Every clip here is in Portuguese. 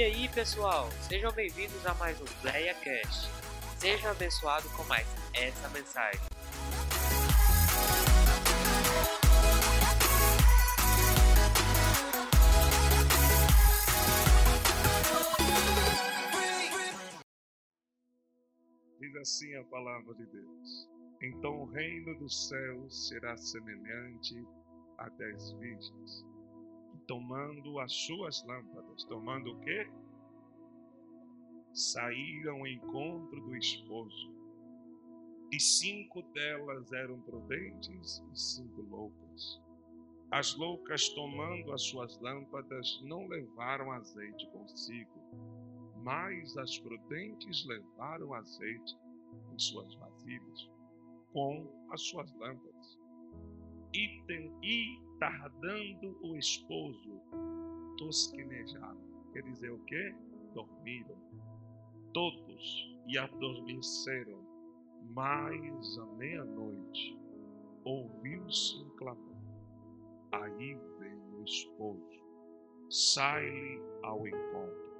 E aí, pessoal, sejam bem-vindos a mais um PlayaCast. Seja abençoado com mais essa mensagem. Diz assim a palavra de Deus. Então o reino dos céus será semelhante a dez virgens tomando as suas lâmpadas. Tomando o quê? Saíram ao encontro do esposo. E cinco delas eram prudentes e cinco loucas. As loucas, tomando as suas lâmpadas, não levaram azeite consigo, mas as prudentes levaram azeite em suas vasilhas, com as suas lâmpadas. E, tem, e tardando o esposo, tosquenejaram. Quer dizer o quê? Dormiram. Todos e adormeceram. Mas à meia-noite ouviu-se um clamor. Aí vem o esposo, sai-lhe ao encontro.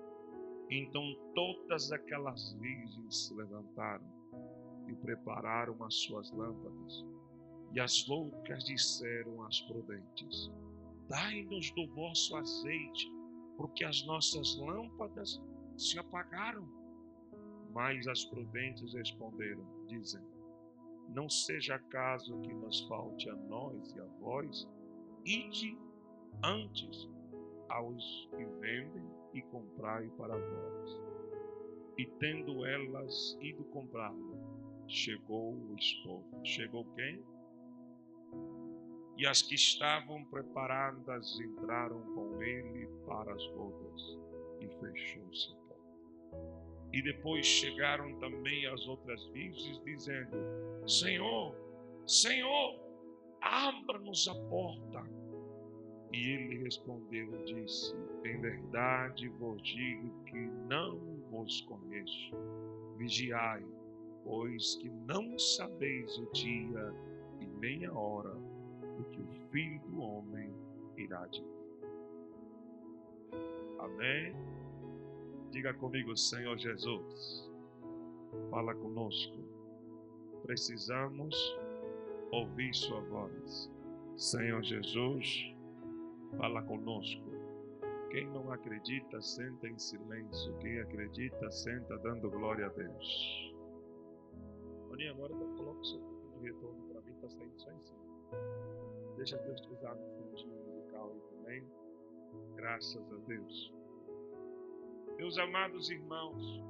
Então todas aquelas virgens se levantaram e prepararam as suas lâmpadas. E as loucas disseram às prudentes: Dai-nos do vosso azeite, porque as nossas lâmpadas se apagaram. Mas as prudentes responderam, dizendo: Não seja caso que nos falte a nós e a vós, ide antes aos que vendem e comprai para vós. E tendo elas ido comprá-lo, chegou o esposo. Chegou quem? E as que estavam preparadas entraram com ele para as bodas, e fechou-se a porta. E depois chegaram também as outras virgens, dizendo: Senhor, Senhor, abra-nos a porta. E ele respondeu e disse: Em verdade vos digo que não vos conheço. Vigiai, pois que não sabeis o dia nem a hora que o Filho do Homem irá de Amém? Diga comigo, Senhor Jesus. Fala conosco. Precisamos ouvir Sua voz. Senhor Jesus, fala conosco. Quem não acredita, senta em silêncio. Quem acredita, senta dando glória a Deus. Maninha, agora coloca o seu retorno está saindo só em cima. Deixa Deus te usar no fundinho musical aí também. Graças a Deus. Meus amados irmãos,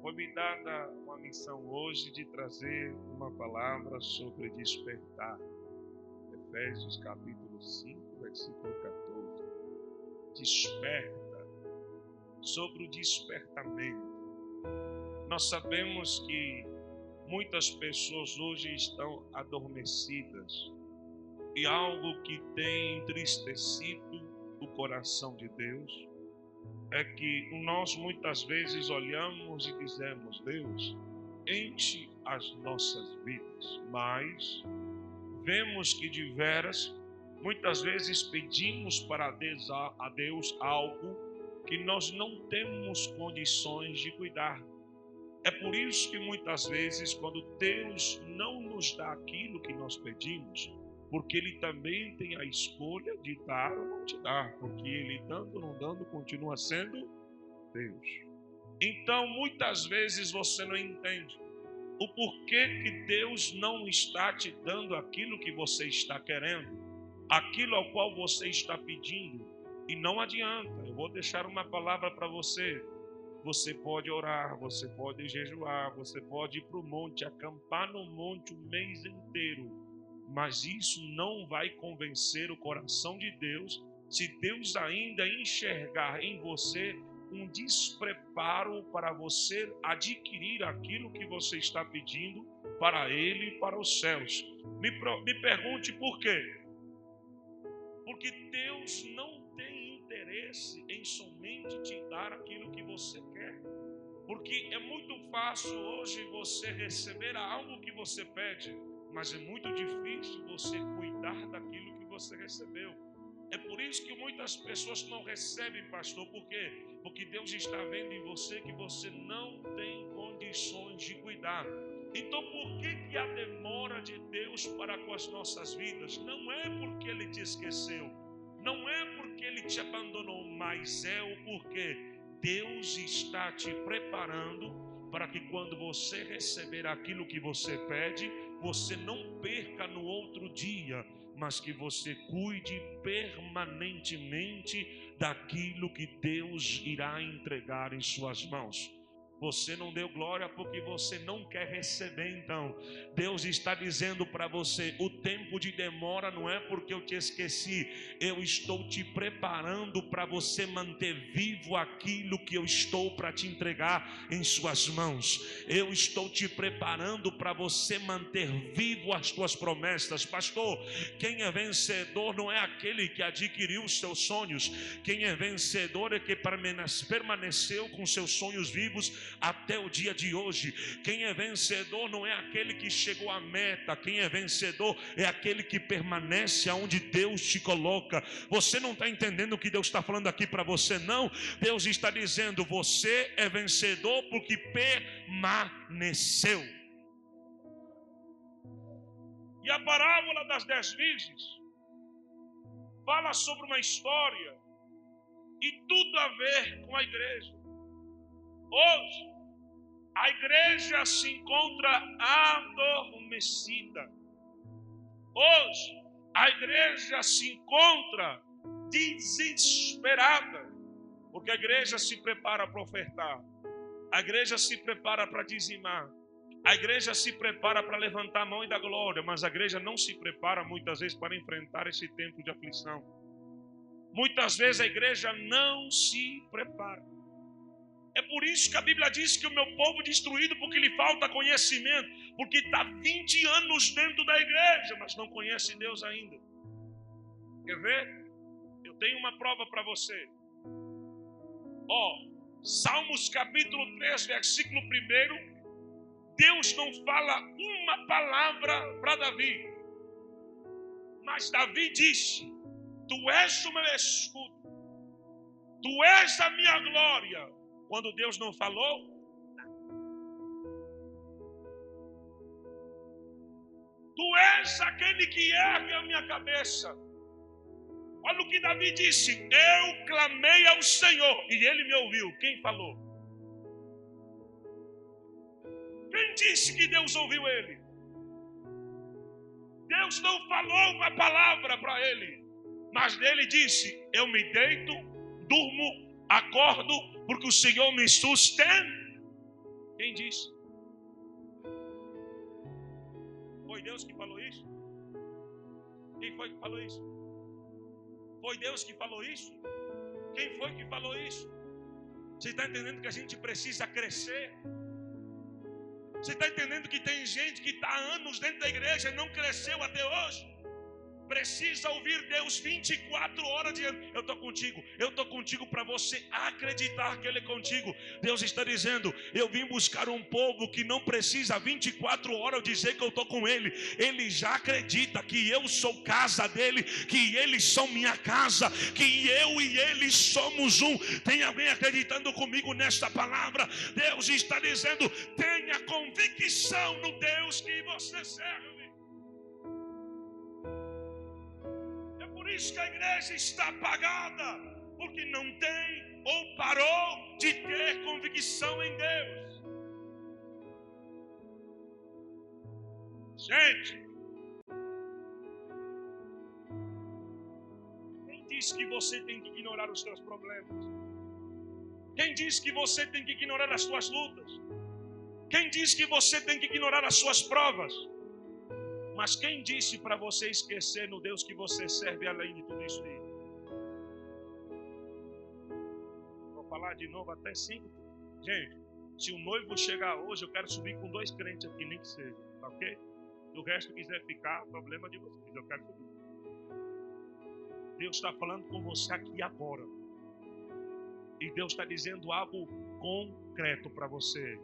foi me dada uma missão hoje de trazer uma palavra sobre despertar. Efésios capítulo 5, versículo 14. Desperta. Sobre o despertamento. Nós sabemos que muitas pessoas hoje estão adormecidas e algo que tem entristecido o coração de Deus é que nós muitas vezes olhamos e dizemos: Deus, enche as nossas vidas, mas vemos que de veras, muitas vezes pedimos para a Deus algo que nós não temos condições de cuidar. É por isso que muitas vezes, quando Deus não nos dá aquilo que nós pedimos, porque ele também tem a escolha de dar ou não te dar, porque ele dando ou não dando continua sendo Deus. Então, muitas vezes você não entende o porquê que Deus não está te dando aquilo que você está querendo, aquilo ao qual você está pedindo, e não adianta. Eu vou deixar uma palavra para você. Você pode orar, você pode jejuar, você pode ir para o monte, acampar no monte o mês inteiro mas isso não vai convencer o coração de Deus se Deus ainda enxergar em você um despreparo para você adquirir aquilo que você está pedindo para Ele e para os céus. Me, me pergunte por quê? Porque Deus não interesse em somente te dar aquilo que você quer. Porque é muito fácil hoje você receber algo que você pede mas é muito difícil você cuidar daquilo que você recebeu. É por isso que muitas pessoas não recebem, pastor. Por quê? Porque Deus está vendo em você que você não tem condições de cuidar. Então, por que, que a demora de Deus para com as nossas vidas? Não é porque Ele te esqueceu, não é porque Ele te abandonou, mas é o porquê. Deus está te preparando para que quando você receber aquilo que você pede, você não perca no outro dia, mas que você cuide permanentemente daquilo que Deus irá entregar em suas mãos. Você não deu glória porque você não quer receber, então. Deus está dizendo para você: o tempo de demora não é porque eu te esqueci, eu estou te preparando para você manter vivo aquilo que eu estou para te entregar em suas mãos. Eu estou te preparando para você manter vivo as tuas promessas, pastor. Quem é vencedor não é aquele que adquiriu os seus sonhos, quem é vencedor é que permaneceu com seus sonhos vivos até o dia de hoje. Quem é vencedor não é aquele que chegou à meta, quem é vencedor é aquele que permanece aonde Deus te coloca. Você não está entendendo o que Deus está falando aqui para você, não. Deus está dizendo: você é vencedor porque permaneceu. E a parábola das dez virgens fala sobre uma história e tudo a ver com a igreja. Hoje, a igreja se encontra adormecida. Hoje, a igreja se encontra desesperada, porque a igreja se prepara para ofertar, a igreja se prepara para dizimar, a igreja se prepara para levantar a mão e dar glória, mas a igreja não se prepara muitas vezes para enfrentar esse tempo de aflição. Muitas vezes a igreja não se prepara. É por isso que a Bíblia diz que o meu povo destruído porque lhe falta conhecimento, porque está 20 anos dentro da igreja, mas não conhece Deus ainda. Quer ver? Eu tenho uma prova para você. Ó, Salmos capítulo 3, versículo 1. Deus não fala uma palavra para Davi. Mas Davi disse: Tu és o meu escudo, Tu és a minha glória quando Deus não falou, Tu és aquele que ergue a minha cabeça. Olha o que Davi disse: Eu clamei ao Senhor e ele me ouviu. Quem falou? Quem disse que Deus ouviu ele? Deus não falou uma palavra para ele, mas dele disse: Eu me deito, durmo, acordo porque o Senhor me sustenta. Quem disse? Foi Deus que falou isso? Quem foi que falou isso? Foi Deus que falou isso? Quem foi que falou isso? Você está entendendo que a gente precisa crescer? Você está entendendo que tem gente que está anos dentro da igreja e não cresceu até hoje? Precisa ouvir Deus 24 horas dizendo: Eu estou contigo, eu estou contigo para você acreditar que Ele é contigo. Deus está dizendo: Eu vim buscar um povo que não precisa 24 horas dizer que eu estou com Ele, ele já acredita que eu sou casa dele, que eles são minha casa, que eu e ele somos um. Tem alguém acreditando comigo nesta palavra? Deus está dizendo: tenha convicção no Deus que você serve. Isso que a igreja está apagada, porque não tem ou parou de ter convicção em Deus. Gente, quem disse que você tem que ignorar os seus problemas? Quem disse que você tem que ignorar as suas lutas? Quem disse que você tem que ignorar as suas provas? Mas quem disse para você esquecer no Deus que você serve além de tudo isso? Vou falar de novo até cinco. Gente, se o noivo chegar hoje, eu quero subir com dois crentes aqui, nem que seja, tá ok? Se o resto quiser ficar, problema de vocês, eu quero subir. Deus está falando com você aqui agora. E Deus está dizendo algo concreto para você.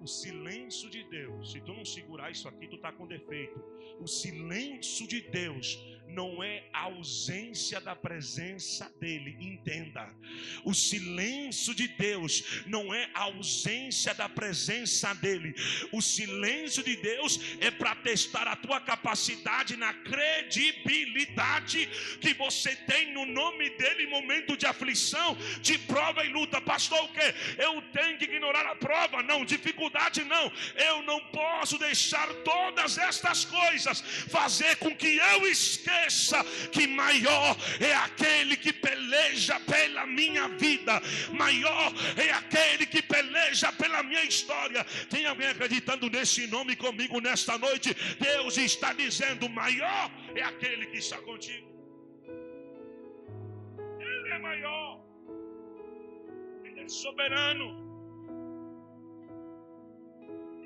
O silêncio de Deus, se tu não segurar isso aqui, tu está com defeito. O silêncio de Deus não é a ausência da presença dele, entenda. O silêncio de Deus não é a ausência da presença dele. O silêncio de Deus é para testar a tua capacidade na credibilidade que você tem no nome dele em momento de aflição, de prova e luta. Pastor, o que? Eu tenho que ignorar a prova? Não, dificuldade não. Eu não posso deixar todas estas coisas fazer com que eu esqueça que maior é aquele que peleja pela minha vida, maior é aquele que peleja pela minha história. Tem alguém acreditando nesse nome comigo nesta noite? Deus está dizendo: maior é aquele que está contigo. Ele é maior, ele é soberano.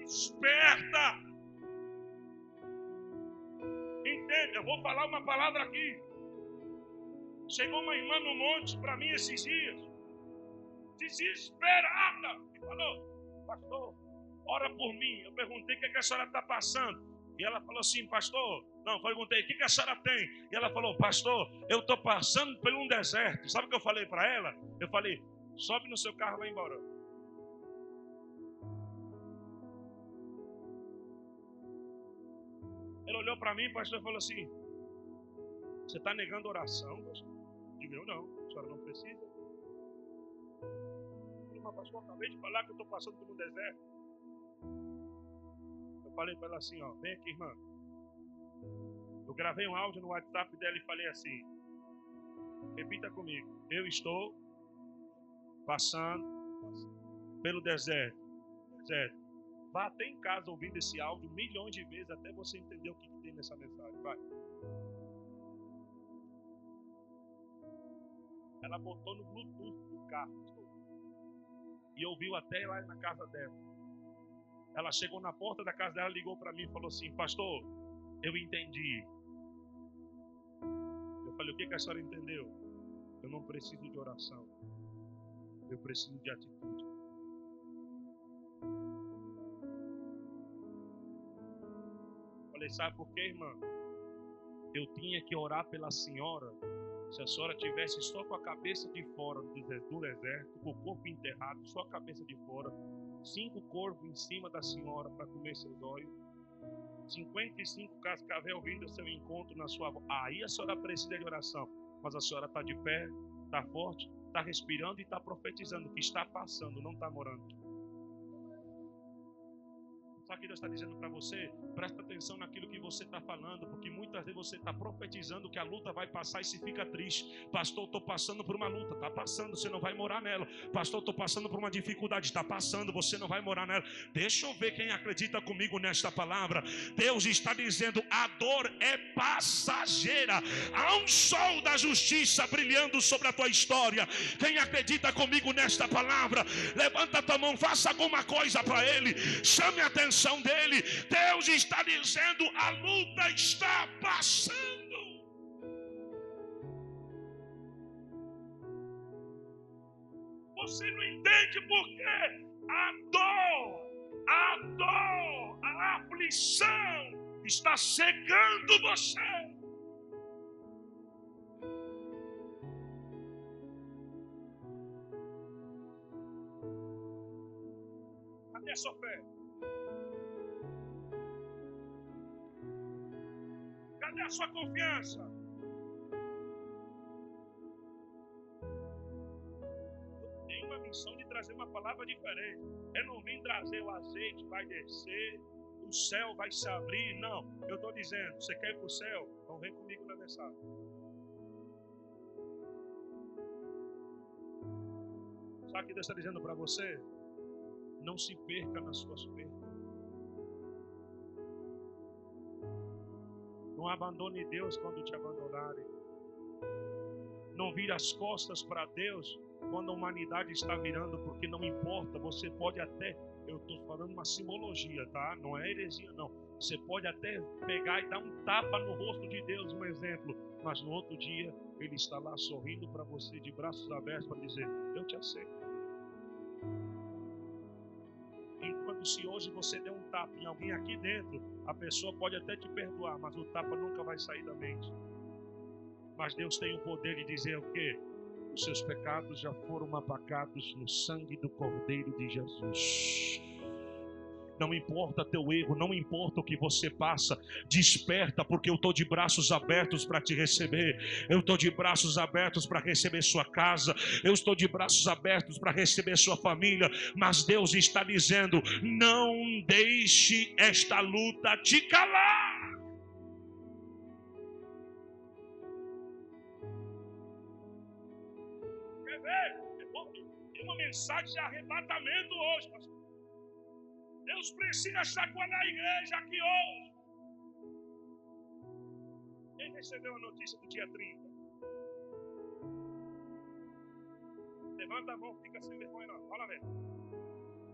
Desperta Entenda, eu vou falar uma palavra aqui. Chegou uma irmã no monte para mim esses dias, desesperada, e falou: Pastor, ora por mim. Eu perguntei o que, é que a senhora está passando. E ela falou assim, pastor. Não, perguntei, o que, que a senhora tem? E ela falou, pastor, eu estou passando por um deserto. Sabe o que eu falei para ela? Eu falei, sobe no seu carro e vai embora. Ele olhou para mim, pastor falou assim: Você está negando oração? Pastor? Digo, eu não, a senhora não precisa. Eu mas pastor, acabei de falar que eu estou passando por um deserto. Eu falei para ela assim: ó, Vem aqui, irmã. Eu gravei um áudio no WhatsApp dela e falei assim: Repita comigo. Eu estou passando pelo deserto. Deserto. Vá até em casa ouvindo esse áudio milhões de vezes até você entender o que, que tem nessa mensagem. Vai. Ela botou no Bluetooth do carro e ouviu até lá na casa dela. Ela chegou na porta da casa dela, ligou para mim e falou assim: Pastor, eu entendi. Eu falei: O que, que a senhora entendeu? Eu não preciso de oração, eu preciso de atitude. Falei, sabe por quê, irmã? Eu tinha que orar pela senhora. Se a senhora tivesse só com a cabeça de fora do deserto, com o corpo enterrado, só a cabeça de fora, cinco corvos em cima da senhora para comer seus olhos, 55 cascavel vindo ao seu encontro na sua Aí a senhora precisa de oração. Mas a senhora está de pé, está forte, está respirando e está profetizando que está passando, não está morando. O que Deus está dizendo para você? Presta atenção naquilo que você está falando, porque muitas vezes você está profetizando que a luta vai passar e se fica triste. Pastor, estou passando por uma luta, está passando, você não vai morar nela. Pastor, estou passando por uma dificuldade, está passando, você não vai morar nela. Deixa eu ver quem acredita comigo nesta palavra. Deus está dizendo: a dor é passageira. Há um sol da justiça brilhando sobre a tua história. Quem acredita comigo nesta palavra, levanta a tua mão, faça alguma coisa para Ele, chame a atenção atenção dele. Deus está dizendo: a luta está passando. Você não entende por quê? A dor, a dor, a aflição está cegando você. Cadê a sua fé? A sua confiança? Eu tenho uma missão de trazer uma palavra diferente. Eu não vim trazer o azeite, vai descer, o céu vai se abrir. Não, eu estou dizendo: você quer ir para o céu? Então vem comigo na mensagem. Sabe o que Deus está dizendo para você? Não se perca nas suas perdas. Não abandone Deus quando te abandonarem. Não vire as costas para Deus quando a humanidade está virando, porque não importa, você pode até, eu estou falando uma simbologia, tá? Não é heresia, não. Você pode até pegar e dar um tapa no rosto de Deus, um exemplo, mas no outro dia Ele está lá sorrindo para você, de braços abertos, para dizer: Eu te aceito. Se hoje você der um tapa em alguém aqui dentro, a pessoa pode até te perdoar, mas o tapa nunca vai sair da mente. Mas Deus tem o poder de dizer o quê? Os seus pecados já foram apagados no sangue do Cordeiro de Jesus não importa teu erro, não importa o que você passa, desperta, porque eu estou de braços abertos para te receber, eu estou de braços abertos para receber sua casa, eu estou de braços abertos para receber sua família, mas Deus está dizendo: não deixe esta luta te calar. Quer ver? Tem uma mensagem de arrebatamento hoje, pastor. Deus precisa chacoalhar a igreja aqui hoje. Quem recebeu a notícia do dia 30? Levanta a mão, fica sem vergonha não. Fala mesmo.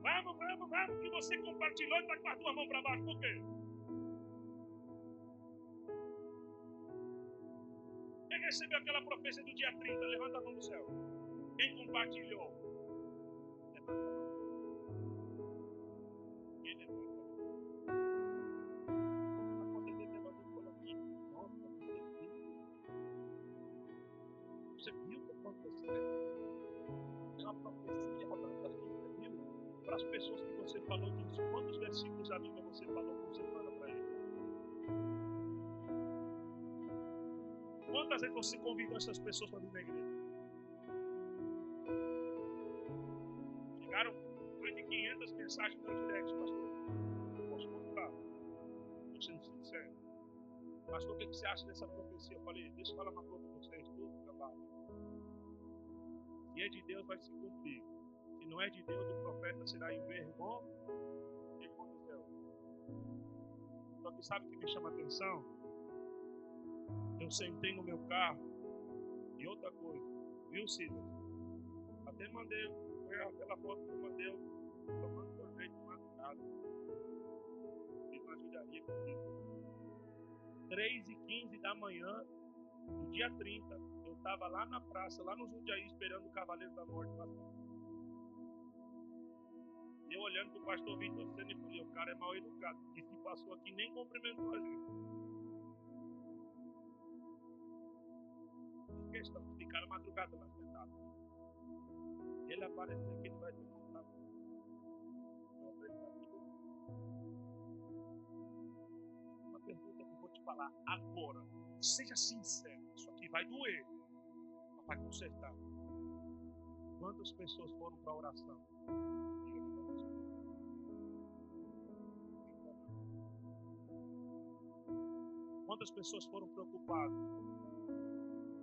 Vamos, vamos, vamos, que você compartilhou e está com as duas mãos para baixo. Por quê? Quem recebeu aquela profecia do dia 30? Levanta a mão do céu. Quem compartilhou? Falou disso? Quantos versículos Bíblia você falou por semana para ele? Quantas vezes você convidou essas pessoas para vir na igreja? Chegaram mais de 500 mensagens no direct, pastor. Posso contar? Estou sendo sincero. Pastor, o que você acha dessa profecia? Eu falei, deixa eu falar uma coisa para vocês, tudo trabalho. Se é de Deus, vai se cumprir não é de Deus, o profeta será envergonhado do céu. Só que sabe o que me chama a atenção? Eu sentei no meu carro e outra coisa, viu, Silas? Até mandei, foi aquela foto que eu mandei, tomando sorvete de madrugada. Fiz uma judiaria comigo. 3 e 15 da manhã, no dia 30, eu estava lá na praça, lá no Jundiaí, esperando o Cavaleiro da Morte passar. Olhando o pastor Vitor Senna e falei, o cara é mal educado. E se passou aqui nem cumprimentou a gente. Em questão, ficaram madrugada lá sentado. Ele apareceu aqui, ele vai ter contato. Uma pergunta que eu vou te falar agora. Seja sincero, isso aqui vai doer, mas vai consertar. Quantas pessoas foram para a oração? Quantas pessoas foram preocupadas?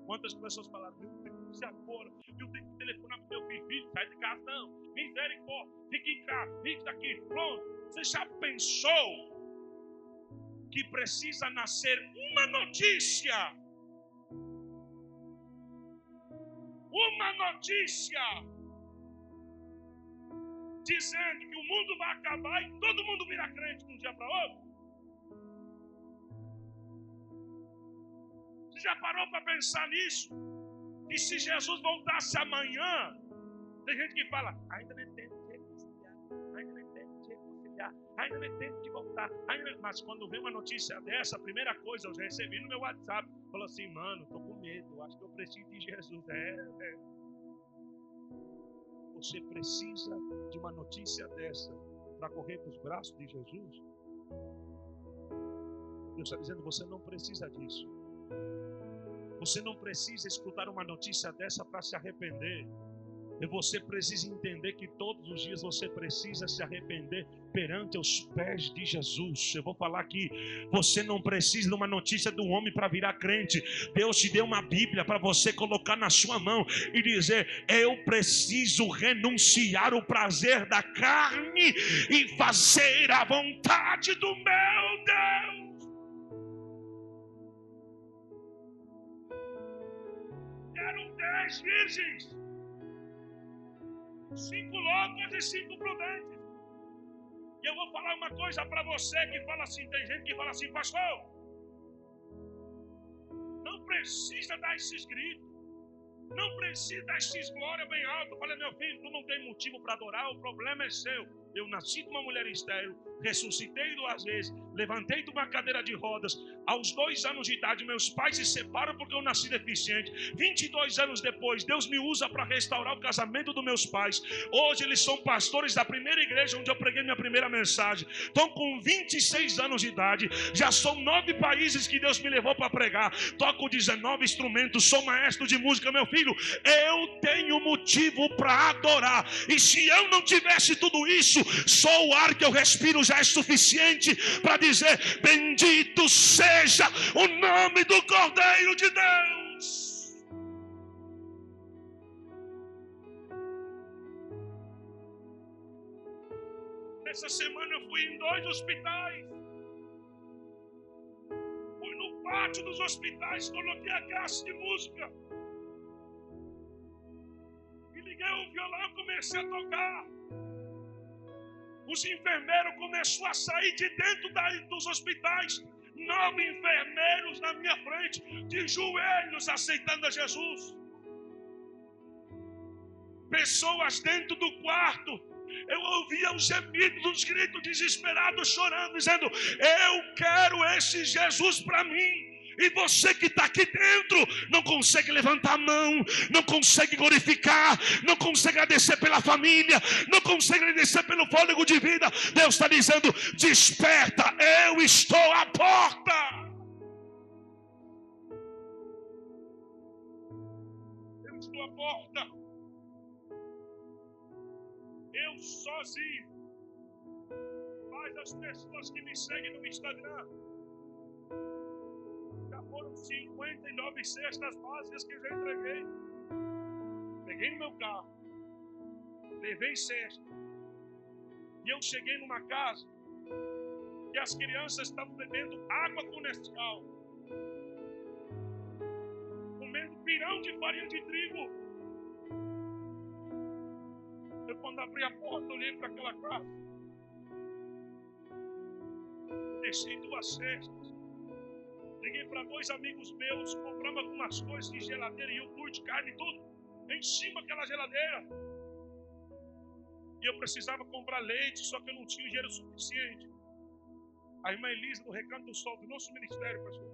Quantas pessoas falaram, meu Deus, e agora? Eu tenho que telefonar para meu filho, sai de casa, não. Misericórdia, fique em casa, fique daqui, pronto. Você já pensou que precisa nascer uma notícia? Uma notícia dizendo que o mundo vai acabar e todo mundo vira crente de um dia para outro? Você já parou para pensar nisso? E se Jesus voltasse amanhã, tem gente que fala, ainda não é tempo de reconciliar, ainda não é tempo de reconciliar, ainda não é tempo de voltar. Ainda... Mas quando vem uma notícia dessa, a primeira coisa eu já recebi no meu WhatsApp, falou assim, mano, estou com medo, acho que eu preciso de Jesus. É, é. Você precisa de uma notícia dessa para correr para os braços de Jesus? Deus está dizendo, você não precisa disso. Você não precisa escutar uma notícia dessa para se arrepender. E você precisa entender que todos os dias você precisa se arrepender perante os pés de Jesus. Eu vou falar aqui, você não precisa de uma notícia do homem para virar crente. Deus te deu uma Bíblia para você colocar na sua mão e dizer: Eu preciso renunciar o prazer da carne e fazer a vontade do meu Deus. Dez virgens, cinco loucas e cinco prudentes. E eu vou falar uma coisa para você que fala assim: tem gente que fala assim, pastor, não precisa dar esses gritos. Não precisa dar esses glória bem alto. Falei, meu filho, tu não tem motivo para adorar, o problema é seu. Eu nasci de uma mulher estéril, ressuscitei duas vezes, levantei de uma cadeira de rodas. Aos dois anos de idade, meus pais se separam porque eu nasci deficiente. 22 anos depois, Deus me usa para restaurar o casamento dos meus pais. Hoje eles são pastores da primeira igreja onde eu preguei minha primeira mensagem. Estão com 26 anos de idade. Já são nove países que Deus me levou para pregar. Toco 19 instrumentos, sou maestro de música, meu filho. Eu tenho motivo para adorar. E se eu não tivesse tudo isso, só o ar que eu respiro já é suficiente para dizer: Bendito seja o nome do Cordeiro de Deus. Essa semana eu fui em dois hospitais. Fui no pátio dos hospitais, coloquei a caixa de música. E liguei o violão e comecei a tocar os enfermeiros começaram a sair de dentro da, dos hospitais. Nove enfermeiros na minha frente, de joelhos, aceitando a Jesus. Pessoas dentro do quarto. Eu ouvia os gemidos, os gritos desesperados, chorando, dizendo: Eu quero esse Jesus para mim. E você que está aqui dentro não consegue levantar a mão, não consegue glorificar, não consegue agradecer pela família, não consegue agradecer pelo fôlego de vida. Deus está dizendo: desperta, eu estou à porta. Eu estou à porta. Eu sozinho. Mas as pessoas que me seguem no Instagram foram 59 cestas básicas que eu já entreguei. Peguei no meu carro, levei cesta. E eu cheguei numa casa e as crianças estavam bebendo água com Nescau, comendo pirão de farinha de trigo. Eu, quando abri a porta, olhei para aquela casa, deixei duas cestas. Liguei para dois amigos meus, compramos algumas coisas de geladeira iogurte, carne, tudo, em cima daquela geladeira. E eu precisava comprar leite, só que eu não tinha dinheiro suficiente. A irmã Elisa, no Recanto do Sol, do nosso ministério, pastor,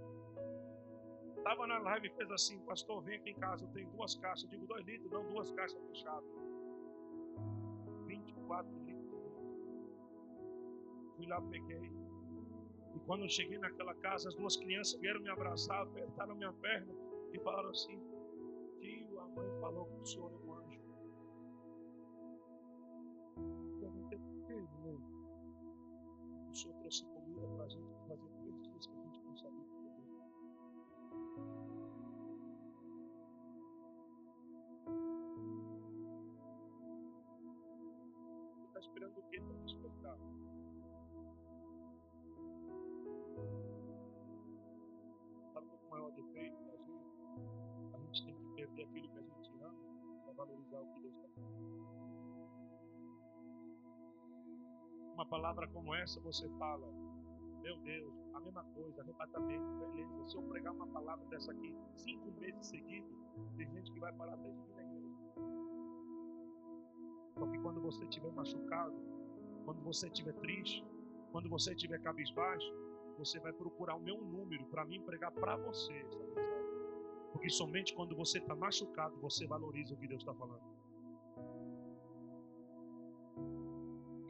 estava na live e fez assim: Pastor, vem aqui em casa, eu tenho duas caixas. Eu digo, dois litros, não, duas caixas fechadas. 24 litros. Fui lá, peguei. Quando eu cheguei naquela casa, as duas crianças vieram me abraçar, apertaram minha perna e falaram assim: Tio, a mãe falou que o senhor é um anjo. Perguntei por quê, né? O senhor trouxe comida para a gente fazer três dias que a gente não sabia. Você está esperando o quê para despertar? Defeito da gente, a gente tem que perder aquilo que a gente ama para valorizar o que Deus está fazendo. Uma palavra como essa você fala, meu Deus, a mesma coisa, arrebatamento, beleza. Se eu pregar uma palavra dessa aqui cinco meses seguidos, tem gente que vai parar até de vir na igreja. Só que quando você estiver machucado, quando você estiver triste, quando você estiver cabisbaixo, você vai procurar o meu número para mim pregar para você. Porque somente quando você está machucado, você valoriza o que Deus está falando.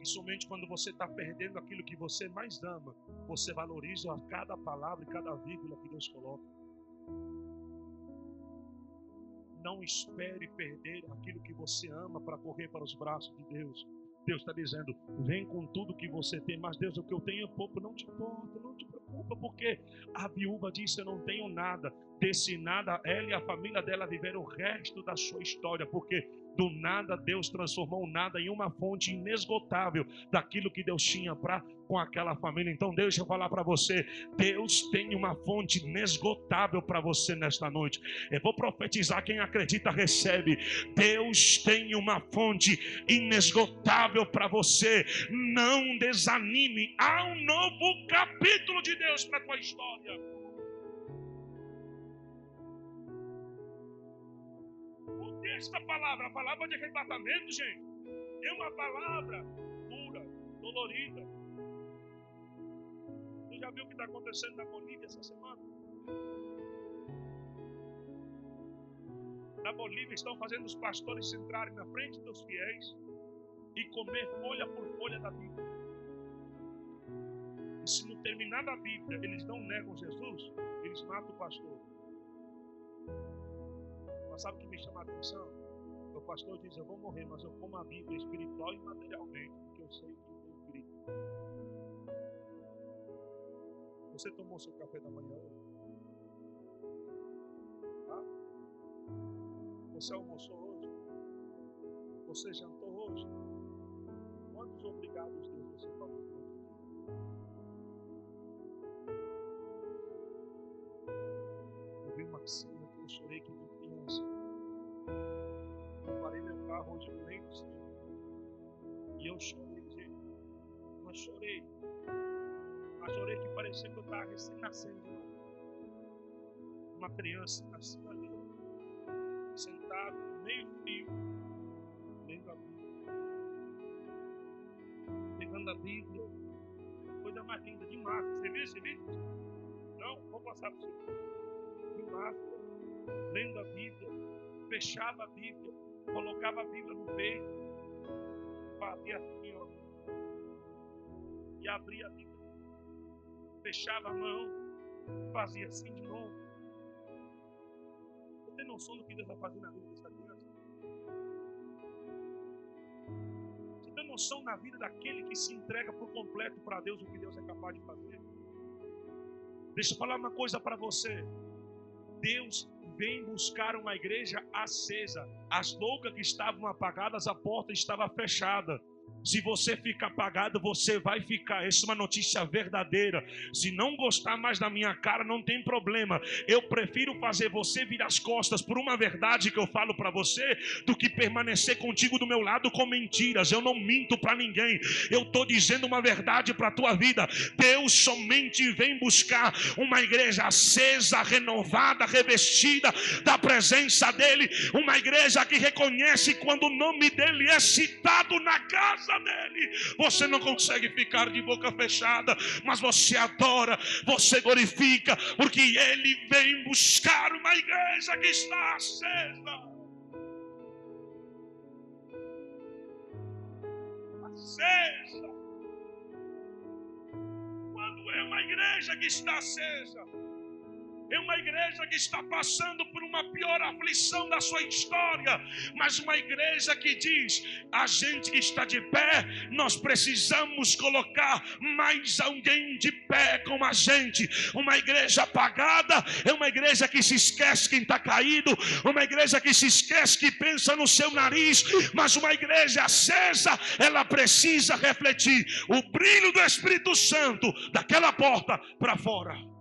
E somente quando você está perdendo aquilo que você mais ama, você valoriza cada palavra e cada vírgula que Deus coloca. Não espere perder aquilo que você ama para correr para os braços de Deus. Deus está dizendo: vem com tudo que você tem, mas Deus, o que eu tenho é pouco, não te importa, não te preocupa, porque a viúva disse: Eu não tenho nada. Desse nada, ela e a família dela viveram o resto da sua história, porque do nada Deus transformou o nada em uma fonte inesgotável daquilo que Deus tinha para com aquela família. Então deixa eu falar para você, Deus tem uma fonte inesgotável para você nesta noite. Eu vou profetizar quem acredita recebe. Deus tem uma fonte inesgotável para você. Não desanime. Há um novo capítulo de Deus para tua história. Esta palavra, a palavra de arrebatamento, gente, é uma palavra pura. dolorida. Você já viu o que está acontecendo na Bolívia essa semana? Na Bolívia estão fazendo os pastores entrarem na frente dos fiéis e comer folha por folha da Bíblia. E se no terminar da Bíblia eles não negam Jesus, eles matam o pastor. Mas sabe o que me chama a atenção? O pastor diz: Eu vou morrer, mas eu como a Bíblia espiritual e materialmente, porque eu sei que eu tenho Cristo. Você tomou seu café da manhã hoje? Tá? Você almoçou hoje? Você jantou hoje? Quantos obrigados Deus você falou? Eu vi uma cena que eu chorei que nem Eu parei meu carro hoje no meio do centro. E eu chorei. Mas chorei. Mas chorei que parecia que eu estava recém-nascendo. Uma criança nascida ali. Sentado, meio frio, lendo a Bíblia. Pegando a Bíblia. Coisa mais linda, de máscara. Você viu esse vídeo? Não? Vou passar para você. De máscara, lendo a Bíblia. Fechava a Bíblia. Colocava a Bíblia no peito. Fazia assim, ó. E abria a Bíblia. Fechava a mão. Fazia assim de novo. Você tem noção do que Deus vai fazer na vida dessa criança? Você tem noção na vida daquele que se entrega por completo para Deus o que Deus é capaz de fazer? Deixa eu falar uma coisa para você. Deus vem buscar uma igreja acesa. As loucas que estavam apagadas, a porta estava fechada. Se você fica apagado, você vai ficar. Essa é uma notícia verdadeira. Se não gostar mais da minha cara, não tem problema. Eu prefiro fazer você virar as costas por uma verdade que eu falo para você, do que permanecer contigo do meu lado com mentiras. Eu não minto para ninguém. Eu estou dizendo uma verdade para a tua vida. Deus somente vem buscar uma igreja acesa, renovada, revestida da presença dEle. Uma igreja que reconhece quando o nome dEle é citado na casa dele. Você não consegue ficar de boca fechada, mas você adora, você glorifica, porque ele vem buscar uma igreja que está acesa. Acesa. Quando é uma igreja que está acesa, é uma igreja que está passando por uma pior aflição da sua história, mas uma igreja que diz: a gente que está de pé, nós precisamos colocar mais alguém de pé com a gente. Uma igreja apagada é uma igreja que se esquece quem está caído, uma igreja que se esquece que pensa no seu nariz, mas uma igreja acesa, ela precisa refletir o brilho do Espírito Santo daquela porta para fora.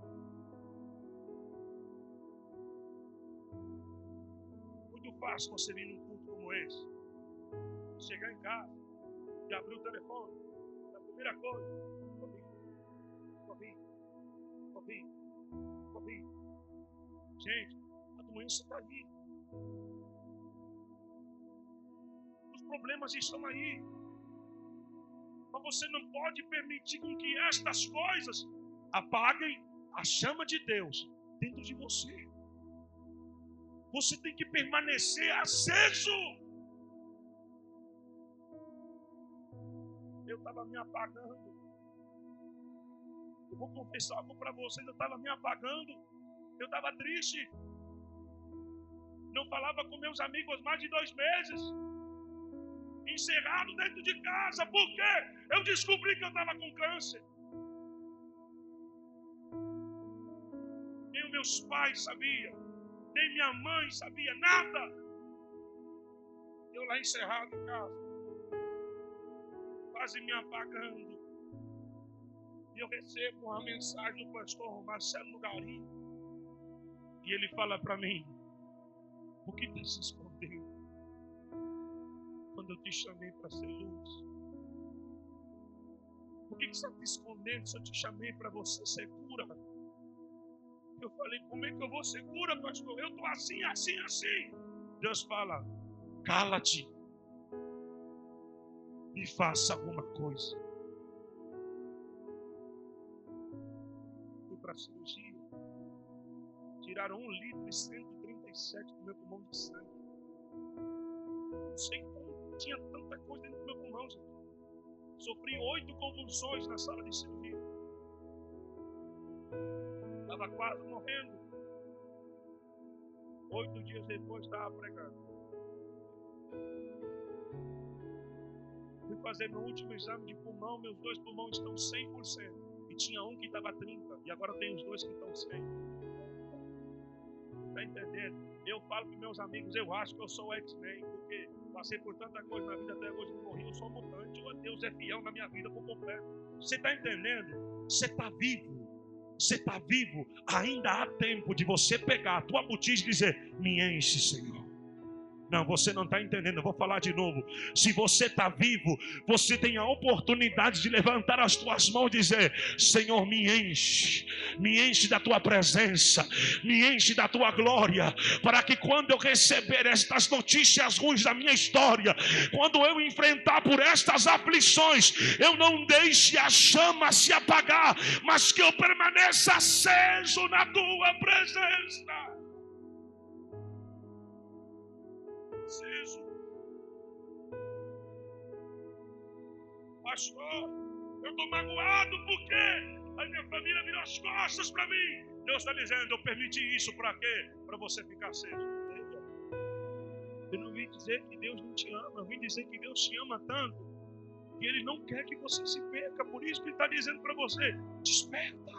Fácil você vir num culto como esse. Chegar em casa e abrir o telefone. A primeira coisa, Covid, Covid, Covid. Gente, a doença está aí. Os problemas estão aí. Mas você não pode permitir com que estas coisas apaguem a chama de Deus dentro de você. Você tem que permanecer aceso. Eu estava me apagando. Eu vou confessar algo para vocês. Eu estava me apagando. Eu estava triste. Não falava com meus amigos mais de dois meses. Encerrado dentro de casa. Por quê? Eu descobri que eu estava com câncer. Nem os meus pais sabiam nem minha mãe sabia nada. Eu lá encerrado em casa, quase me apagando. E eu recebo uma mensagem do pastor Marcelo Garim. E ele fala para mim: Por que está se escondendo? Quando eu te chamei para ser luz. Por que, que você está te escondendo se eu te chamei para você ser cura? Eu falei, como é que eu vou ser cura, pastor? Eu estou assim, assim, assim. Deus fala, cala-te e faça alguma coisa. Fui para a cirurgia, tiraram um litro e 137 do meu pulmão de sangue. Não sei como tinha tanta coisa dentro do meu pulmão, gente. Sofri oito convulsões na sala de cirurgia. Estava quase morrendo. Oito dias depois estava pregando. Fui fazer meu último exame de pulmão, meus dois pulmões estão 100%. E tinha um que estava 30%, e agora tem os dois que estão 100%. Está entendendo? Eu falo para meus amigos, eu acho que eu sou X-Men, porque passei por tanta coisa na vida até hoje não morri, eu sou mutante, Deus é fiel na minha vida por completo. Você está entendendo? Você está vivo. Você está vivo, ainda há tempo de você pegar a tua botija e dizer: Me enche, Senhor. Não, você não está entendendo. Eu vou falar de novo. Se você está vivo, você tem a oportunidade de levantar as tuas mãos e dizer: Senhor, me enche, me enche da tua presença, me enche da tua glória, para que quando eu receber estas notícias ruins da minha história, quando eu enfrentar por estas aflições, eu não deixe a chama se apagar, mas que eu permaneça aceso na tua presença. Pastor, eu estou magoado porque a minha família virou as costas para mim. Deus está dizendo, eu permiti isso para quê? Para você ficar aceso. Eu não vim dizer que Deus não te ama, eu vim dizer que Deus te ama tanto que Ele não quer que você se perca. Por isso que Ele está dizendo para você: desperta.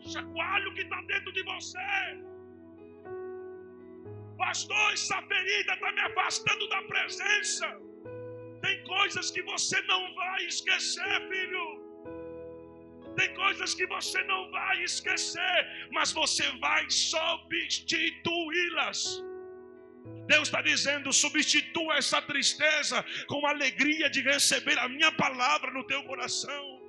Chacoalha o que está dentro de você. Pastor, essa ferida está me afastando da presença. Tem coisas que você não vai esquecer, filho. Tem coisas que você não vai esquecer, mas você vai substituí-las. Deus está dizendo: substitua essa tristeza com a alegria de receber a minha palavra no teu coração.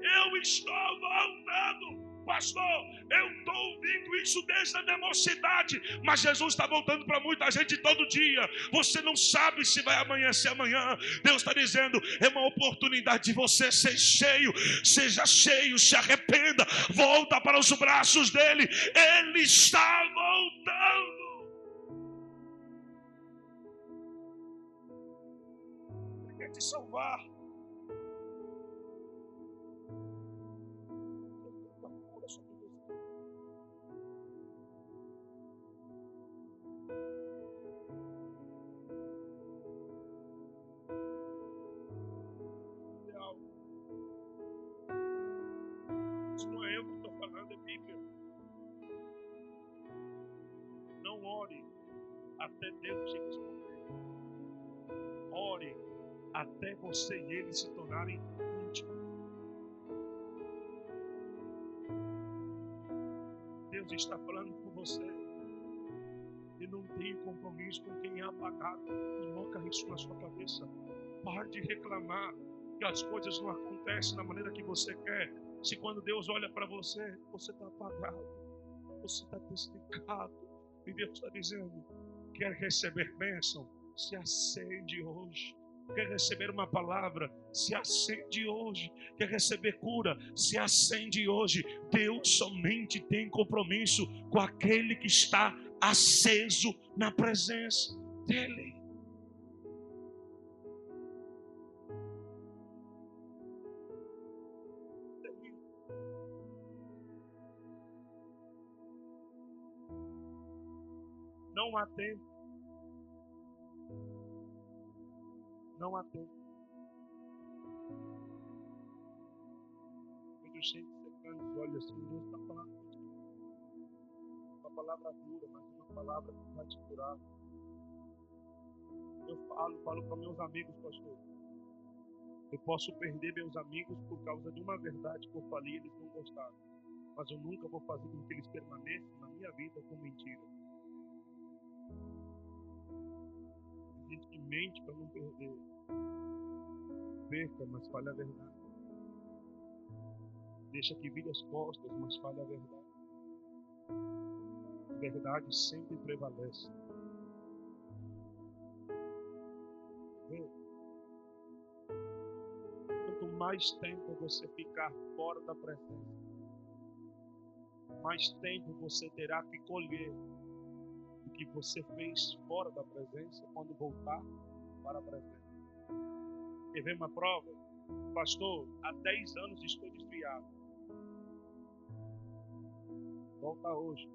Eu estou voltando pastor, eu estou ouvindo isso desde a minha mocidade, mas Jesus está voltando para muita gente todo dia. Você não sabe se vai amanhecer amanhã. Deus está dizendo: é uma oportunidade de você ser cheio, seja cheio, se arrependa, volta para os braços dele. Ele está voltando. Ele quer te salvar. Até Deus te responder. Ore até você e ele se tornarem íntimos. Deus está falando com você. E não tem compromisso com quem é apagado. Coloca isso na sua cabeça. Pare de reclamar que as coisas não acontecem da maneira que você quer. Se quando Deus olha para você, você está apagado, você está desligado. E Deus está dizendo: quer receber bênção, se acende hoje. Quer receber uma palavra, se acende hoje. Quer receber cura, se acende hoje. Deus somente tem compromisso com aquele que está aceso na presença dEle. Há tempo não há tempo. Vejo gente secando os olhos assim, Deus está falando. Uma palavra dura, mas uma palavra que vai te curar. Eu falo, falo para meus amigos, pastor. Eu posso perder meus amigos por causa de uma verdade que eu falei e eles não gostaram. Mas eu nunca vou fazer com que eles permaneçam na minha vida com mentira. Gente que mente para não perder perca, mas fale a verdade. Deixa que vire as costas, mas fale a verdade. A verdade sempre prevalece. mais tempo você ficar fora da presença, mais tempo você terá que colher que você fez fora da presença quando voltar para a presença. Quer ver uma prova? Pastor, há 10 anos estou desviado. Volta hoje.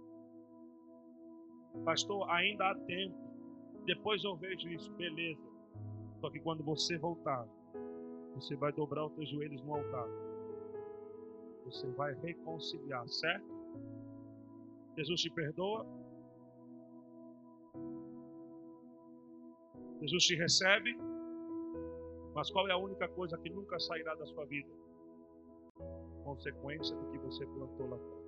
Pastor, ainda há tempo. Depois eu vejo isso, beleza. Só que quando você voltar, você vai dobrar os seus joelhos no altar. Você vai reconciliar, certo? Jesus te perdoa. Jesus te recebe. Mas qual é a única coisa que nunca sairá da sua vida? Consequência do que você plantou lá fora.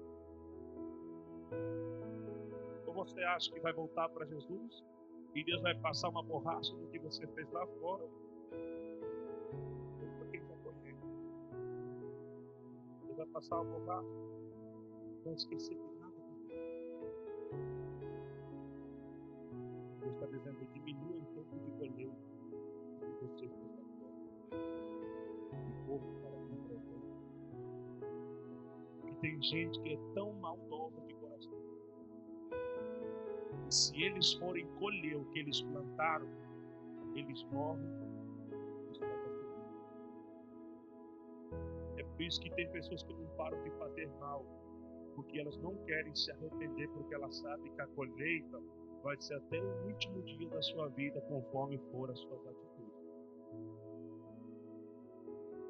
Ou você acha que vai voltar para Jesus e Deus vai passar uma borracha do que você fez lá fora? Deus vai passar uma borracha. Não esquecer de nada Deus está dizendo: diminua o tempo de colheita que você fez lá tem gente que é tão maldosa de coração. E se eles forem colher o que eles plantaram, eles morrem. É por isso que tem pessoas que não param de fazer mal, porque elas não querem se arrepender, porque elas sabem que a colheita vai ser até o último dia da sua vida, conforme for as suas atitudes.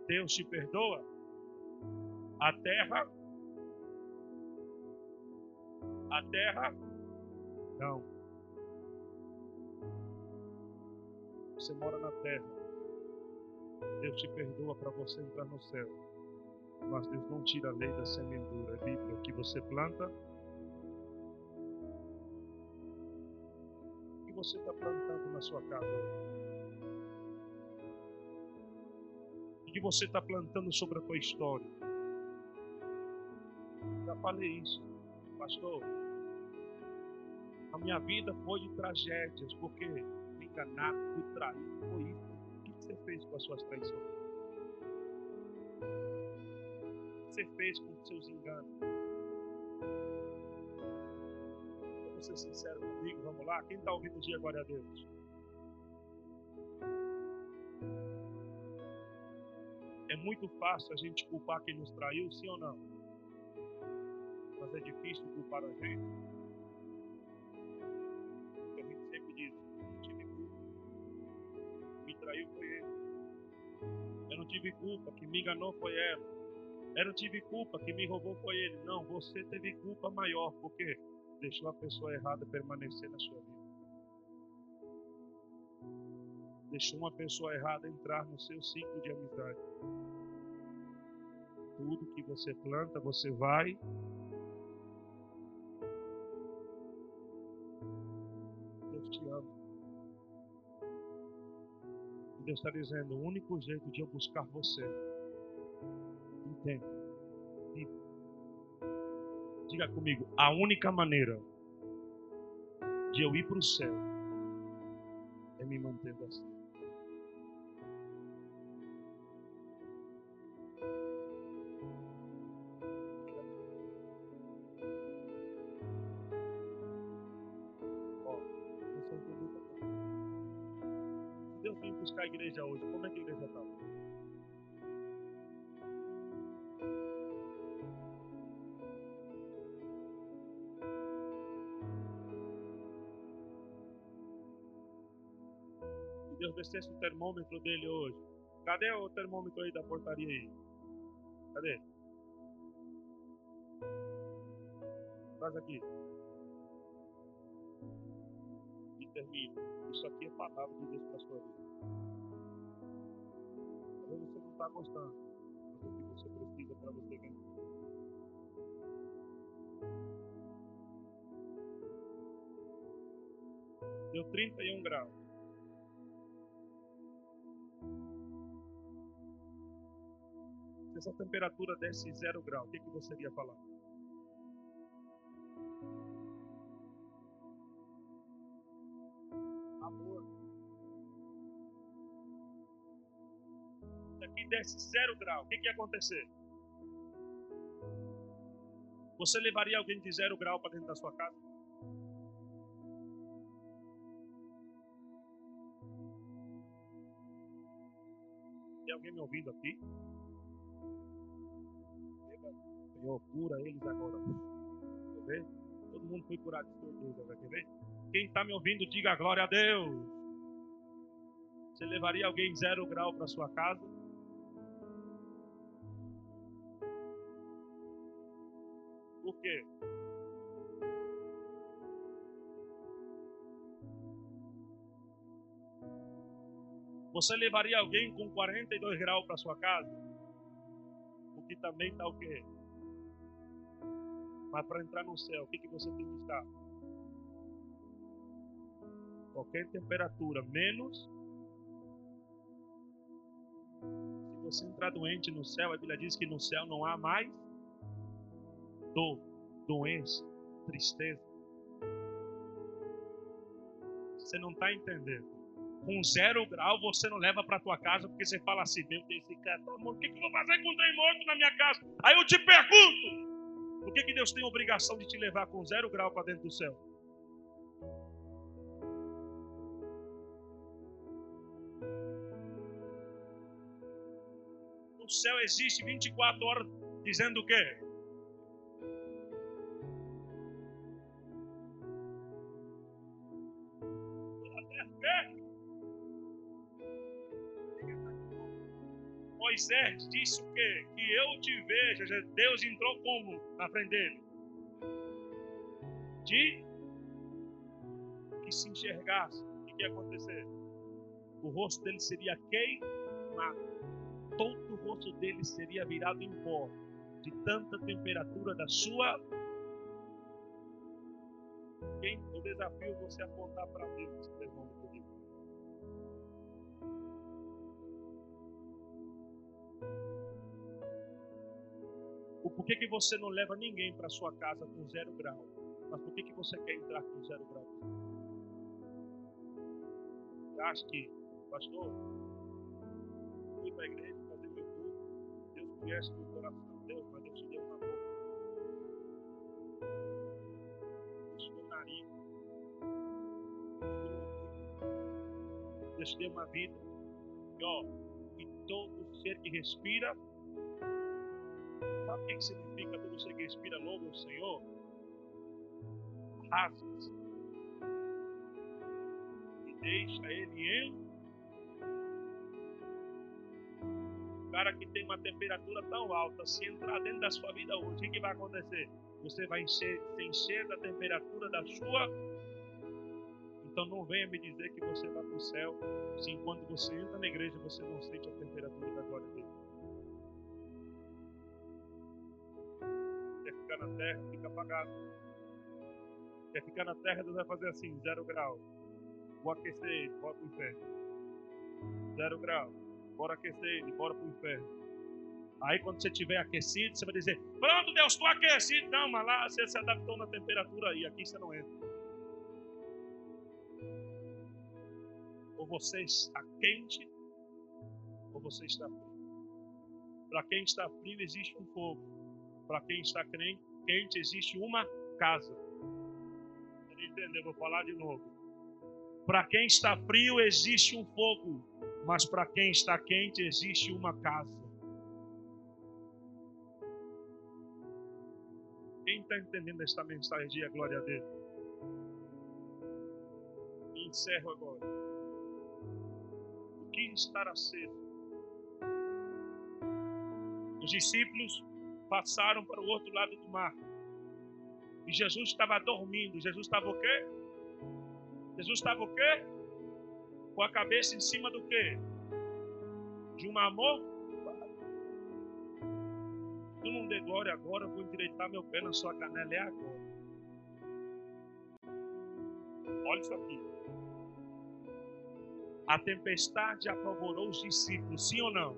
Deus te perdoa? A terra a terra, não. Você mora na terra. Deus te perdoa para você entrar no céu. Mas Deus não tira a lei da semeadura. É Bíblia. Que você planta. Você está plantando na sua casa? O que você está plantando sobre a tua história? Já falei isso, pastor a minha vida foi de tragédias, porque enganado, fui traído, foi isso. O que você fez com as suas traições? O que você fez com os seus enganos? Ser sincero comigo, vamos lá? Quem está ouvindo o dia, glória a Deus? É muito fácil a gente culpar quem nos traiu, sim ou não? Mas é difícil culpar a gente. tive culpa, que me enganou foi ela. Eu não tive culpa, que me roubou foi ele. Não, você teve culpa maior, porque deixou a pessoa errada permanecer na sua vida. Deixou uma pessoa errada entrar no seu ciclo de amizade. Tudo que você planta, você vai Deus te ama. Deus está dizendo: o único jeito de eu buscar você. Entenda. Diga comigo: a única maneira de eu ir para o céu é me mantendo assim. igreja hoje? Descesse o termômetro dele hoje. Cadê o termômetro aí da portaria aí? Cadê? Traz aqui. E termina. Isso aqui é palavra de Deus para sua vida você não está gostando do que você precisa para você ganhar. Deu 31 graus. Se essa temperatura desce zero grau, o que, que você iria falar? Amor. Daqui alguém desse zero grau, o que, que ia acontecer? Você levaria alguém de zero grau para dentro da sua casa? Tem alguém me ouvindo aqui? Senhor, cura eles agora. Quer ver? Todo mundo foi curado de surdez, quer ver? Quem está me ouvindo, diga glória a Deus. Você levaria alguém zero grau para sua casa? Por quê? Você levaria alguém com 42 graus para sua casa? Porque também está o quê? Mas para entrar no céu, o que, que você tem que estar? Qualquer temperatura menos. Se você entrar doente no céu, a Bíblia diz que no céu não há mais dor, doença, tristeza. Você não está entendendo com zero grau você não leva para tua casa porque você fala assim, meu Deus, esse cara tá morto, o que, que eu vou fazer com um trem morto na minha casa? Aí eu te pergunto, por que, que Deus tem a obrigação de te levar com zero grau para dentro do céu? O céu existe 24 horas dizendo o quê? Moisés disse o quê? Que eu te veja. Deus entrou como na frente dele? De que se enxergasse. O que ia acontecer? O rosto dele seria queimado. Todo o rosto dele seria virado em pó. De tanta temperatura da sua. Quem, eu desafio você a apontar para Deus, irmão Por que, que você não leva ninguém para sua casa com zero grau? Mas por que, que você quer entrar com zero grau? Você acha que, pastor, fui para a igreja fazer meu culto, Deus conhece meu coração, Deus, mas Deus te deu uma boca. Deus te deu um nariz. Deus te deu uma vida. E ó, e todo ser que respira Sabe o que significa todo ser que respira louvo ao Senhor? Rasga-se. E deixa ele em. O cara que tem uma temperatura tão alta, se entrar dentro da sua vida hoje, o que vai acontecer? Você vai encher, se encher da temperatura da sua. Então não venha me dizer que você vai para o céu, se enquanto você entra na igreja você não sente a temperatura da glória dele. Ficar na terra, fica apagado. Quer ficar na terra, Deus vai fazer assim, zero grau. Vou aquecer ele, bora pro inferno. Zero grau. Bora aquecer ele, bora pro inferno. Aí quando você estiver aquecido, você vai dizer, pronto Deus, estou aquecido. Não, mas lá você se adaptou na temperatura aí, aqui você não entra. Ou você está quente, ou você está frio. Para quem está frio, existe um fogo. Para quem está quente, existe uma casa. Entendeu? Vou falar de novo. Para quem está frio, existe um fogo. Mas para quem está quente, existe uma casa. Quem está entendendo esta mensagem? Diga glória a Deus. Encerro agora. O que estar aceso? Os discípulos passaram para o outro lado do mar. E Jesus estava dormindo. Jesus estava o quê? Jesus estava o quê? Com a cabeça em cima do quê? De um amor. Tu não dê glória agora, eu vou endireitar meu pé na sua canela. É agora. Olha isso aqui. A tempestade apavorou os discípulos, sim ou não?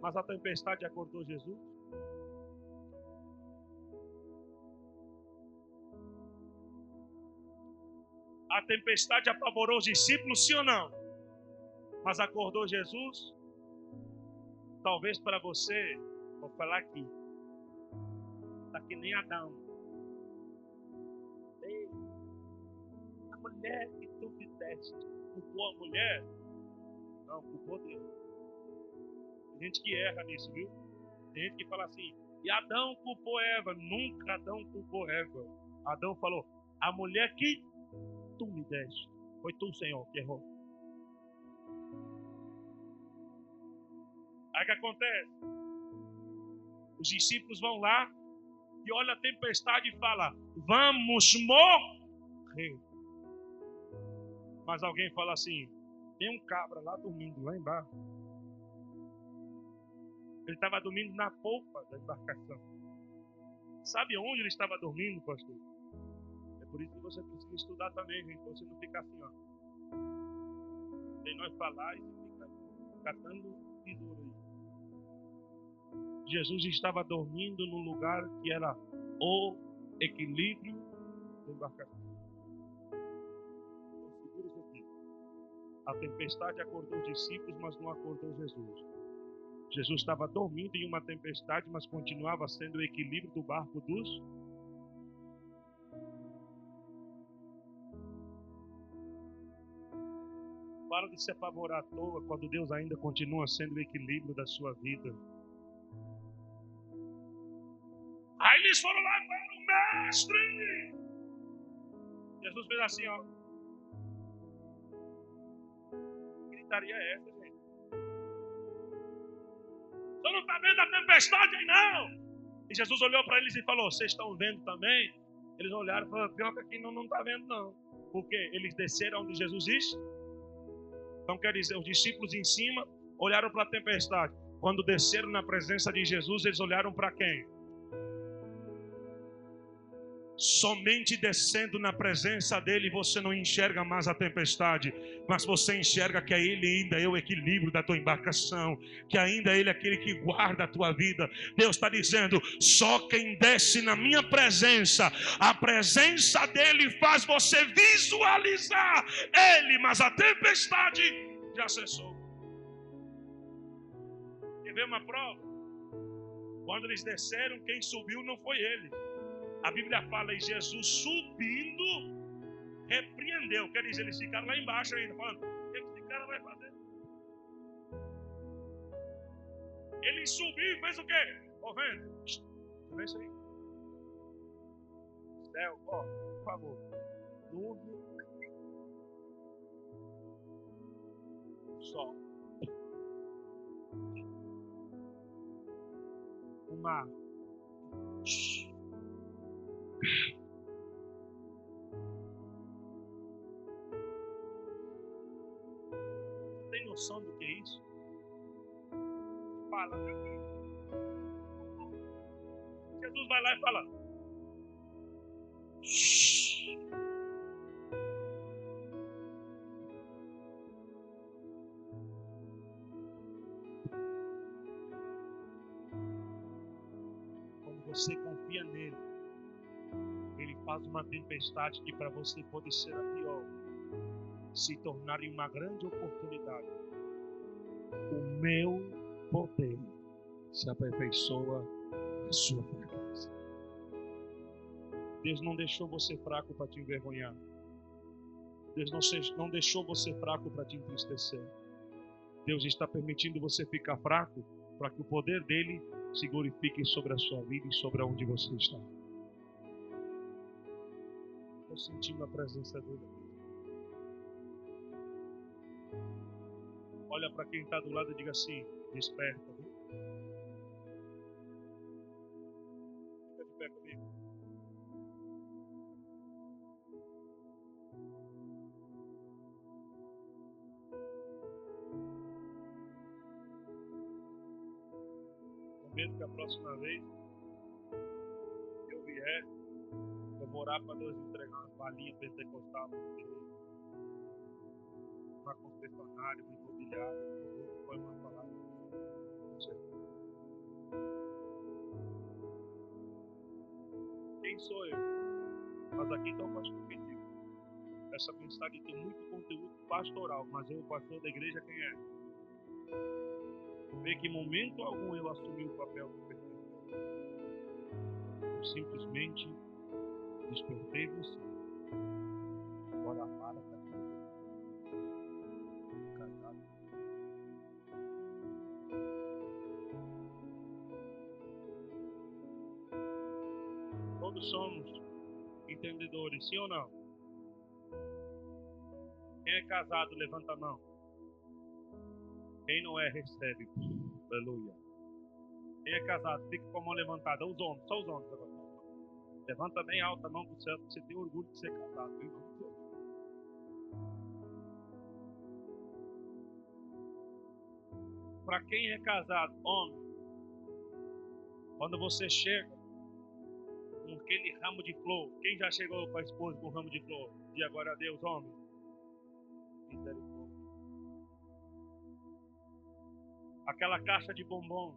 Mas a tempestade acordou Jesus? A tempestade apavorou os discípulos, sim ou não? Mas acordou Jesus? Talvez para você, vou falar aqui, está que nem Adão. A mulher que tu fizeste, culpou a mulher? Não, culpou Deus. Tem gente que erra nisso, viu? Tem gente que fala assim, e Adão culpou Eva. Nunca Adão culpou Eva. Adão falou, a mulher que tu me deste. Foi tu, Senhor, que errou. Aí o que acontece? Os discípulos vão lá e olha a tempestade e fala: Vamos morrer. Mas alguém fala assim: Tem um cabra lá dormindo lá embaixo. Ele estava dormindo na polpa da embarcação. Sabe onde ele estava dormindo, pastor? Por isso você precisa estudar também, gente. Você não ficar assim, ó. Tem nós falar e fica catando tesouro aí. Jesus estava dormindo num lugar que era o equilíbrio da embarcação. Então, aqui. A tempestade acordou os discípulos, mas não acordou Jesus. Jesus estava dormindo em uma tempestade, mas continuava sendo o equilíbrio do barco dos. Para de se apavorar à toa quando Deus ainda continua sendo o equilíbrio da sua vida. Aí eles foram lá para o mestre. Jesus fez assim, ó. Gritaria é essa, gente? Você não está vendo a tempestade aí, não? E Jesus olhou para eles e falou: Vocês estão vendo também? Eles olharam e falaram: Pior que aqui não está vendo, não. Porque eles desceram onde Jesus disse. Então quer dizer, os discípulos em cima olharam para a tempestade. Quando desceram na presença de Jesus, eles olharam para quem? Somente descendo na presença dele você não enxerga mais a tempestade, mas você enxerga que ele ainda é o equilíbrio da tua embarcação, que ainda ele é aquele que guarda a tua vida. Deus está dizendo: só quem desce na minha presença, a presença dele faz você visualizar ele, mas a tempestade já cessou. Quer ver uma prova? Quando eles desceram, quem subiu não foi ele a Bíblia fala em Jesus subindo, repreendeu. Quer dizer, eles ficaram lá embaixo ainda, falando: o que esse cara vai fazer? Ele subiu e fez o quê? Ó, vendo? Vê isso aí. Céu, ó, por favor. Nuvem. Sol. O mar. Tem noção do que é isso? Fala, Jesus vai lá e fala. Quando uma tempestade que para você pode ser a pior, se tornar em uma grande oportunidade. O meu poder se aperfeiçoa na sua fraqueza. Deus não deixou você fraco para te envergonhar. Deus não, não deixou você fraco para te entristecer. Deus está permitindo você ficar fraco para que o poder dele se glorifique sobre a sua vida e sobre onde você está. Estou sentindo a presença dele. Olha para quem está do lado e diga assim: desperta. Viu? Fica de pé comigo. Prometo que a próxima vez eu vier, orar para Deus entregar balinha pentecostal uma concessionária, uma imobiliária, foi uma palavra. Quem sou eu? Mas aqui está o pastor digo. Essa mensagem tem muito conteúdo pastoral, mas eu, o pastor da igreja, quem é? vê que momento algum eu assumi o papel do perfeito. Despertei você. Agora para casado. Todos somos entendedores, sim ou não? Quem é casado, levanta a mão. Quem não é, recebe. Aleluia. Quem é casado, fica com a mão levantada. Os homens, só os homens agora. Levanta bem alta a mão para o céu, você tem orgulho de ser casado. Viu? Para quem é casado, homem, quando você chega com aquele ramo de flor, quem já chegou com a esposa com um ramo de flor? Diga agora a Deus, homem. Aquela caixa de bombom,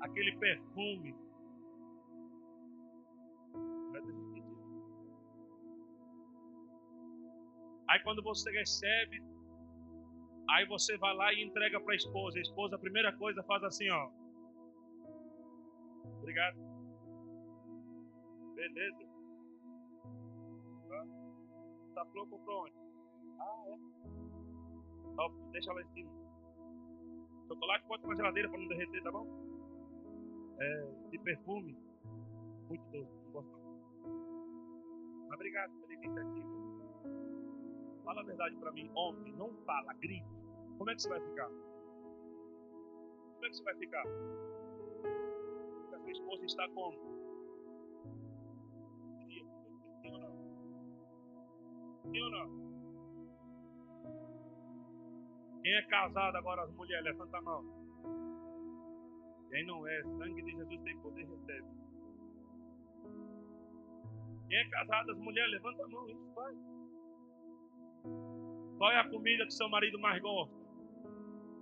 aquele perfume, Aí quando você recebe, aí você vai lá e entrega para a esposa. A esposa, a primeira coisa, faz assim, ó. Obrigado. Beleza. Tá, tá pronto para onde? Ah, é. Ó, deixa lá em cima. Chocolate pode na geladeira para não derreter, tá bom? É, de perfume. Muito doce. Não gosto obrigado pela iniciativa. Fala a verdade para mim, homem, não fala, grita. Como é que você vai ficar? Como é que você vai ficar? Porque a sua esposa está como? Sim ou não? Sim ou não? Quem é casado agora, as mulheres, levanta a mão. Quem não é, sangue de Jesus tem poder, recebe. Quem é casado, as mulheres, levanta a mão, isso faz. Qual é a comida que seu marido mais gosta?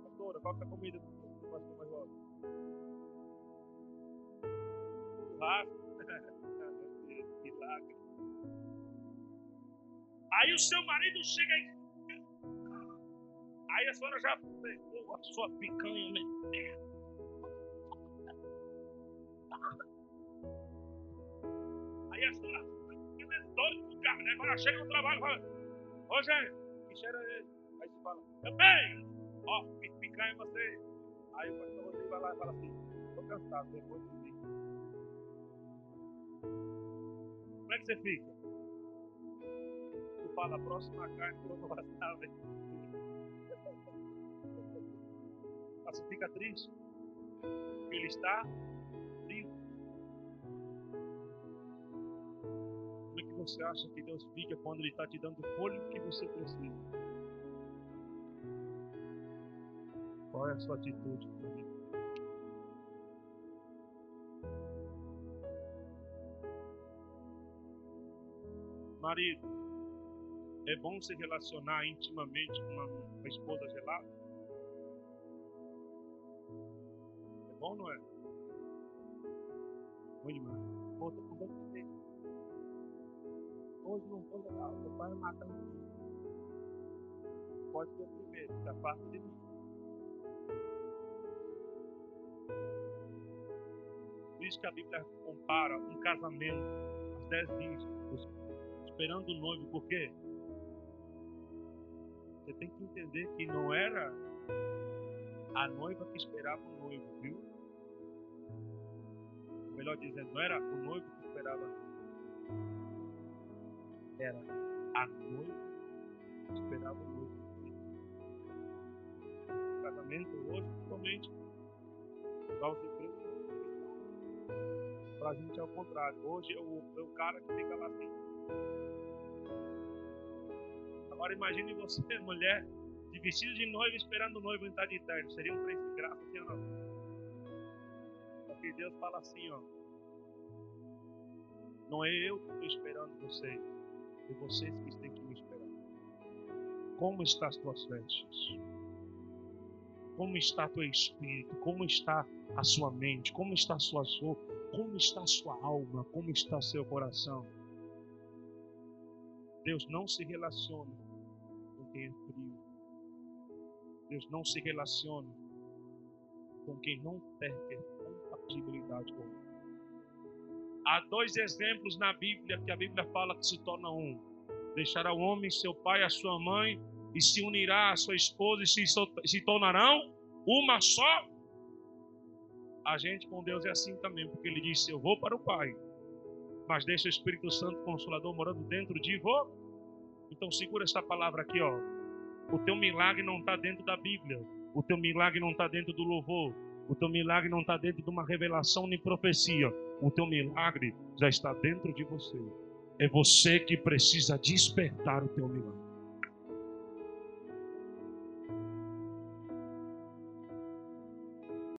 Pastora, qual é a comida que seu pastor mais gosta? Churrasco. Milagre. Aí o seu marido chega aí. Aí a senhora já pegou a sua picanha, né? Aí a senhora é doido do carro, né? Agora chega no trabalho e fala: Ô gente, que cheiro é esse? Aí você fala, também! Ó, picanha você. Aí o pastor Rodrigo vai lá e fala assim, tô cansado, depois do dia. Como é que você fica? Tu fala, a próxima carne eu vou passar, velho. Você fica triste? Ele está você acha que Deus fica quando Ele está te dando o fôlego que você precisa? Qual é a sua atitude comigo? Marido, é bom se relacionar intimamente com uma, uma esposa gelada? É bom, não é? Bom dor Hoje não tô legal, meu pai mata um Pode ser o primeiro, da parte de mim. Por isso que a Bíblia compara um casamento, os dez dígitos, esperando o noivo, por quê? Você tem que entender que não era a noiva que esperava o noivo, viu? Melhor dizendo, não era o noivo que esperava a noiva. Era a noiva que esperava o noivo. O casamento hoje, principalmente, igual você para a gente é o contrário. Hoje é o, é o cara que fica lá assim. Agora imagine você, mulher, de vestido de noiva, esperando o noivo entrar de terno. Seria um trem de graça, sim ou não? Porque Deus fala assim, ó. Não é eu que estou esperando vocês, é vocês que têm que me esperar. Como estão as tuas vestes? Como está teu espírito? Como está a sua mente? Como está a sua roupa? Como está a sua alma? Como está seu coração? Deus não se relaciona com quem é frio. Deus não se relaciona com quem não tem compatibilidade com ele. Há dois exemplos na Bíblia que a Bíblia fala que se torna um. Deixará o homem seu pai a sua mãe e se unirá à sua esposa e se, se tornarão uma só. A gente com Deus é assim também, porque ele disse: Eu vou para o Pai, mas deixa o Espírito Santo Consolador morando dentro de vós. Então segura esta palavra aqui, ó. O teu milagre não está dentro da Bíblia. O teu milagre não está dentro do louvor. O teu milagre não está dentro de uma revelação nem profecia. O teu milagre já está dentro de você. É você que precisa despertar o teu milagre.